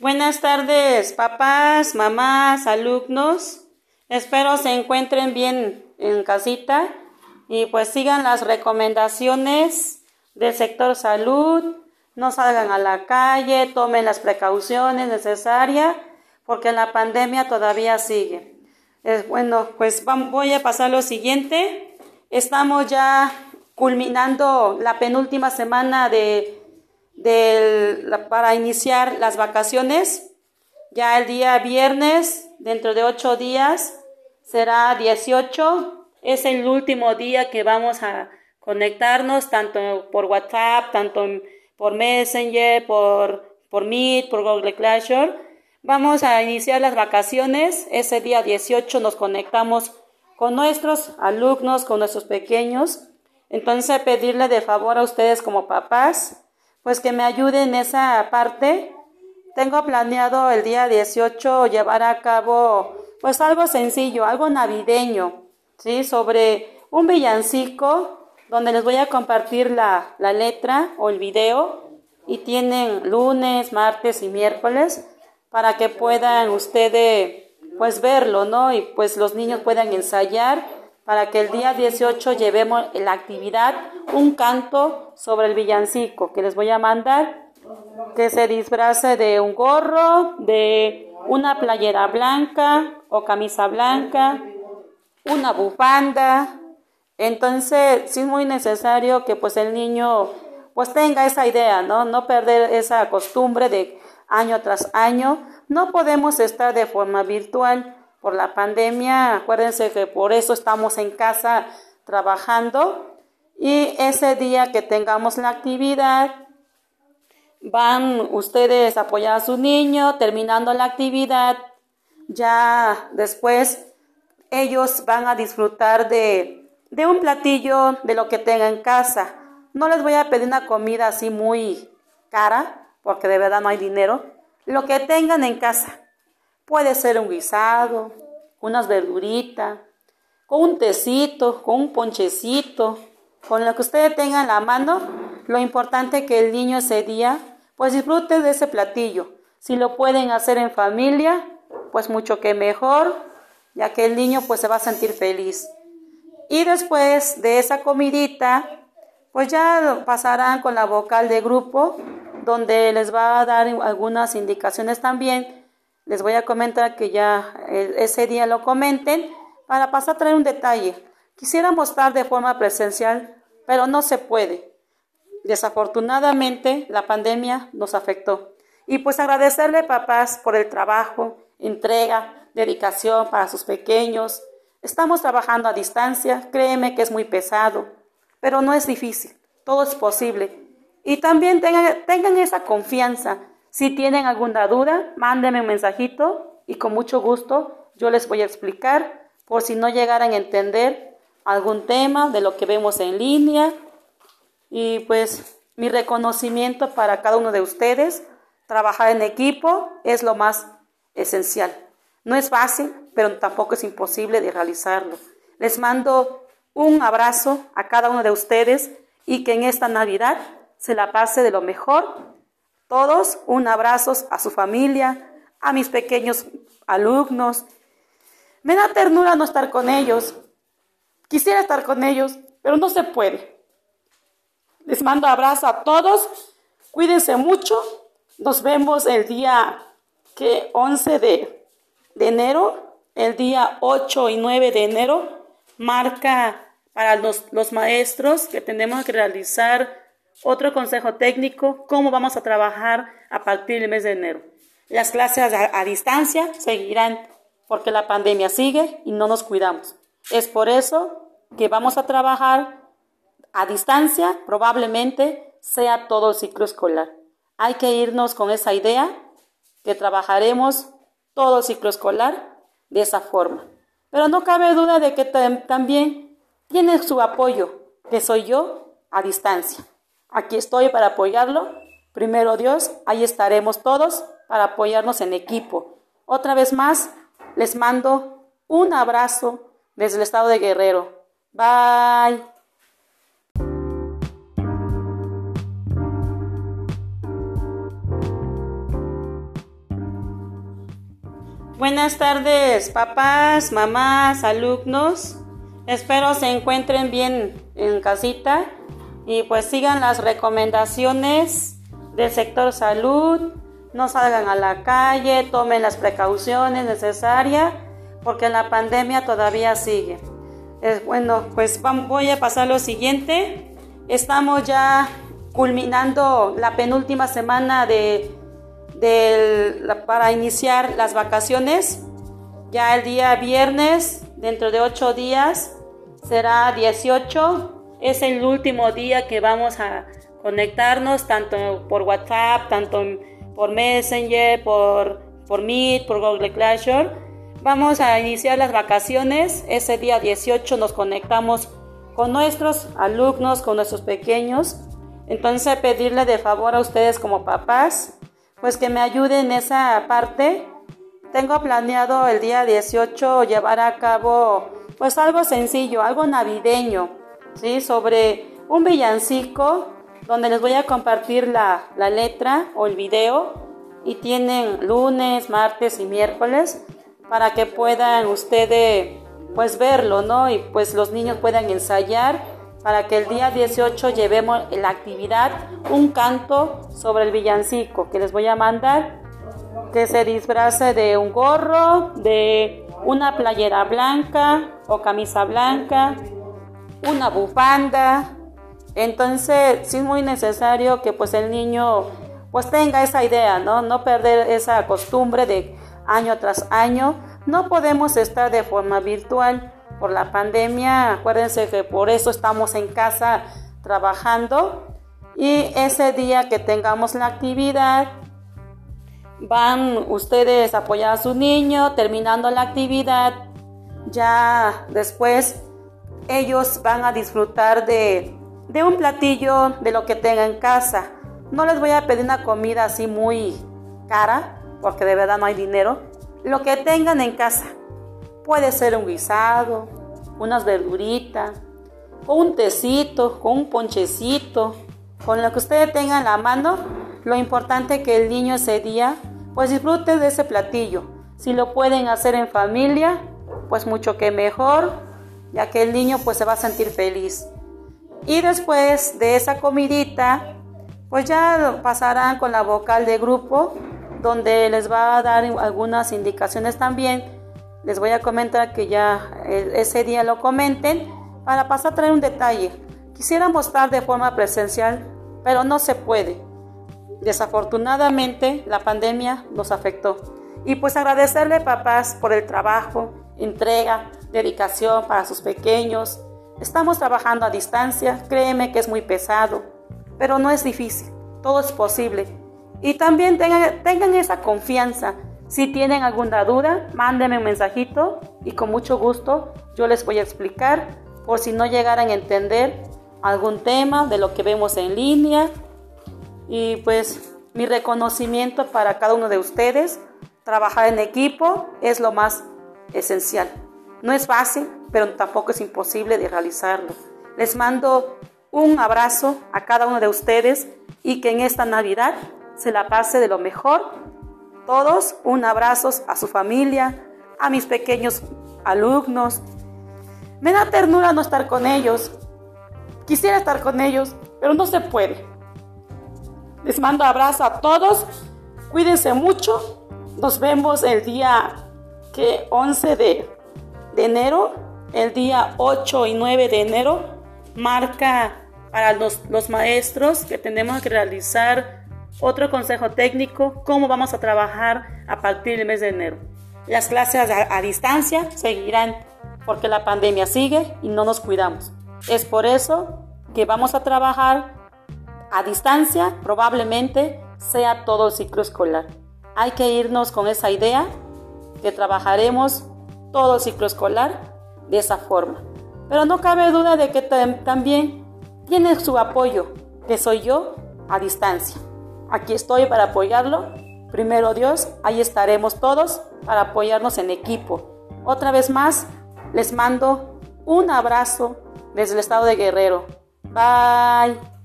Buenas tardes, papás, mamás, alumnos. Espero se encuentren bien en casita y pues sigan las recomendaciones del sector salud. No salgan a la calle, tomen las precauciones necesarias porque la pandemia todavía sigue. bueno, pues voy a pasar lo siguiente. Estamos ya culminando la penúltima semana de para iniciar las vacaciones. Ya el día viernes, dentro de ocho días, será 18. Es el último día que vamos a conectarnos, tanto por WhatsApp, tanto por Messenger, por, por Meet, por Google Classroom. Vamos a iniciar las vacaciones. Ese día 18 nos conectamos con nuestros alumnos, con nuestros pequeños. Entonces, pedirle de favor a ustedes como papás pues que me ayude en esa parte. Tengo planeado el día 18 llevar a cabo pues algo sencillo, algo navideño, ¿sí? Sobre un villancico donde les voy a compartir la, la letra o el video y tienen lunes, martes y miércoles para que puedan ustedes pues verlo, ¿no? Y pues los niños puedan ensayar para que el día 18 llevemos la actividad un canto sobre el villancico que les voy a mandar, que se disfrace de un gorro, de una playera blanca o camisa blanca, una bufanda. Entonces, sí es muy necesario que pues el niño pues tenga esa idea, ¿no? No perder esa costumbre de año tras año. No podemos estar de forma virtual por la pandemia. Acuérdense que por eso estamos en casa trabajando y ese día que tengamos la actividad, van ustedes a apoyar a su niño, terminando la actividad, ya después ellos van a disfrutar de, de un platillo de lo que tengan en casa. No les voy a pedir una comida así muy cara, porque de verdad no hay dinero. Lo que tengan en casa. Puede ser un guisado, unas verduritas, con un tecito, con un ponchecito, con lo que ustedes tengan en la mano. Lo importante es que el niño ese día pues disfrute de ese platillo. Si lo pueden hacer en familia, pues mucho que mejor, ya que el niño pues se va a sentir feliz. Y después de esa comidita, pues ya pasarán con la vocal de grupo, donde les va a dar algunas indicaciones también les voy a comentar que ya eh, ese día lo comenten para pasar a traer un detalle. Quisiera mostrar de forma presencial, pero no se puede. Desafortunadamente, la pandemia nos afectó. Y pues agradecerle, papás, por el trabajo, entrega, dedicación para sus pequeños. Estamos trabajando a distancia, créeme que es muy pesado, pero no es difícil, todo es posible. Y también tengan, tengan esa confianza si tienen alguna duda, mándenme un mensajito y con mucho gusto yo les voy a explicar por si no llegaran a entender algún tema de lo que vemos en línea. Y pues mi reconocimiento para cada uno de ustedes. Trabajar en equipo es lo más esencial. No es fácil, pero tampoco es imposible de realizarlo. Les mando un abrazo a cada uno de ustedes y que en esta Navidad se la pase de lo mejor todos un abrazo a su familia, a mis pequeños alumnos. Me da ternura no estar con ellos. Quisiera estar con ellos, pero no se puede. Les mando abrazo a todos. Cuídense mucho. Nos vemos el día que 11 de, de enero, el día 8 y 9 de enero. Marca para los, los maestros que tenemos que realizar otro consejo técnico, cómo vamos a trabajar a partir del mes de enero. Las clases a, distancia seguirán porque la pandemia sigue y no nos cuidamos. Es por eso que vamos a trabajar a distancia, probablemente sea todo el ciclo escolar. Hay que irnos con esa idea que trabajaremos todo el ciclo escolar de esa forma. Pero no cabe duda de que también tiene su apoyo, que soy yo, a distancia. Aquí estoy para apoyarlo. Primero Dios, ahí estaremos todos para apoyarnos en equipo. Otra vez más, les mando un abrazo desde el estado de Guerrero. Bye. Buenas tardes, papás, mamás, alumnos. Espero se encuentren bien en casita y pues sigan las recomendaciones del sector salud. No salgan a la calle, tomen las precauciones necesarias porque la pandemia todavía sigue. bueno, pues voy a pasar lo siguiente. Estamos ya culminando la penúltima semana de para iniciar las vacaciones. Ya el día viernes, dentro de ocho días, será 18. Es el último día que vamos a conectarnos, tanto por WhatsApp, tanto por Messenger, por, por Meet, por Google Classroom. Vamos a iniciar las vacaciones. Ese día 18 nos conectamos con nuestros alumnos, con nuestros pequeños. Entonces pedirle de favor a ustedes como papás pues que me ayude en esa parte. Tengo planeado el día 18 llevar a cabo pues algo sencillo, algo navideño, ¿sí? Sobre un villancico donde les voy a compartir la, la letra o el video y tienen lunes, martes y miércoles para que puedan ustedes pues verlo, ¿no? Y pues los niños puedan ensayar para que el día 18 llevemos la actividad un canto sobre el villancico que les voy a mandar, que se disfrace de un gorro, de una playera blanca o camisa blanca, una bufanda. Entonces, sí es muy necesario que pues el niño pues tenga esa idea, ¿no? No perder esa costumbre de año tras año. No podemos estar de forma virtual por la pandemia. Acuérdense que por eso estamos en casa trabajando. Y ese día que tengamos la actividad, van ustedes a apoyar a su niño, terminando la actividad, ya después ellos van a disfrutar de, de un platillo de lo que tengan en casa. No les voy a pedir una comida así muy cara, porque de verdad no hay dinero. Lo que tengan en casa. Puede ser un guisado, unas verduritas, o un tecito, con un ponchecito, con lo que ustedes tengan en la mano. Lo importante es que el niño ese día pues disfrute de ese platillo. Si lo pueden hacer en familia, pues mucho que mejor, ya que el niño pues se va a sentir feliz. Y después de esa comidita, pues ya pasarán con la vocal de grupo, donde les va a dar algunas indicaciones también les voy a comentar que ya eh, ese día lo comenten para pasar a traer un detalle. Quisiéramos estar de forma presencial, pero no se puede. Desafortunadamente la pandemia nos afectó. Y pues agradecerle papás por el trabajo, entrega, dedicación para sus pequeños. Estamos trabajando a distancia, créeme que es muy pesado, pero no es difícil, todo es posible. Y también tengan, esa confianza si tienen alguna duda, mándenme un mensajito y con mucho gusto yo les voy a explicar por si no llegaran a entender algún tema de lo que vemos en línea. Y pues mi reconocimiento para cada uno de ustedes. Trabajar en equipo es lo más esencial. No es fácil, pero tampoco es imposible de realizarlo. Les mando un abrazo a cada uno de ustedes y que en esta Navidad se la pase de lo mejor todos un abrazo a su familia, a mis pequeños alumnos. Me da ternura no estar con ellos. Quisiera estar con ellos, pero no se puede. Les mando abrazo a todos. Cuídense mucho. Nos vemos el día que 11 de, enero. El día 8 y 9 de enero marca para los, los maestros que tenemos que realizar otro consejo técnico, cómo vamos a trabajar a partir del mes de enero. Las clases a, distancia seguirán porque la pandemia sigue y no nos cuidamos. Es por eso que vamos a trabajar a distancia, probablemente sea todo el ciclo escolar. Hay que irnos con esa idea que trabajaremos todo el ciclo escolar de esa forma. Pero no cabe duda de que también tiene su apoyo, que soy yo a distancia. Aquí estoy para apoyarlo. Primero Dios, ahí estaremos todos para apoyarnos en equipo. Otra vez más, les mando un abrazo desde el estado de Guerrero. Bye.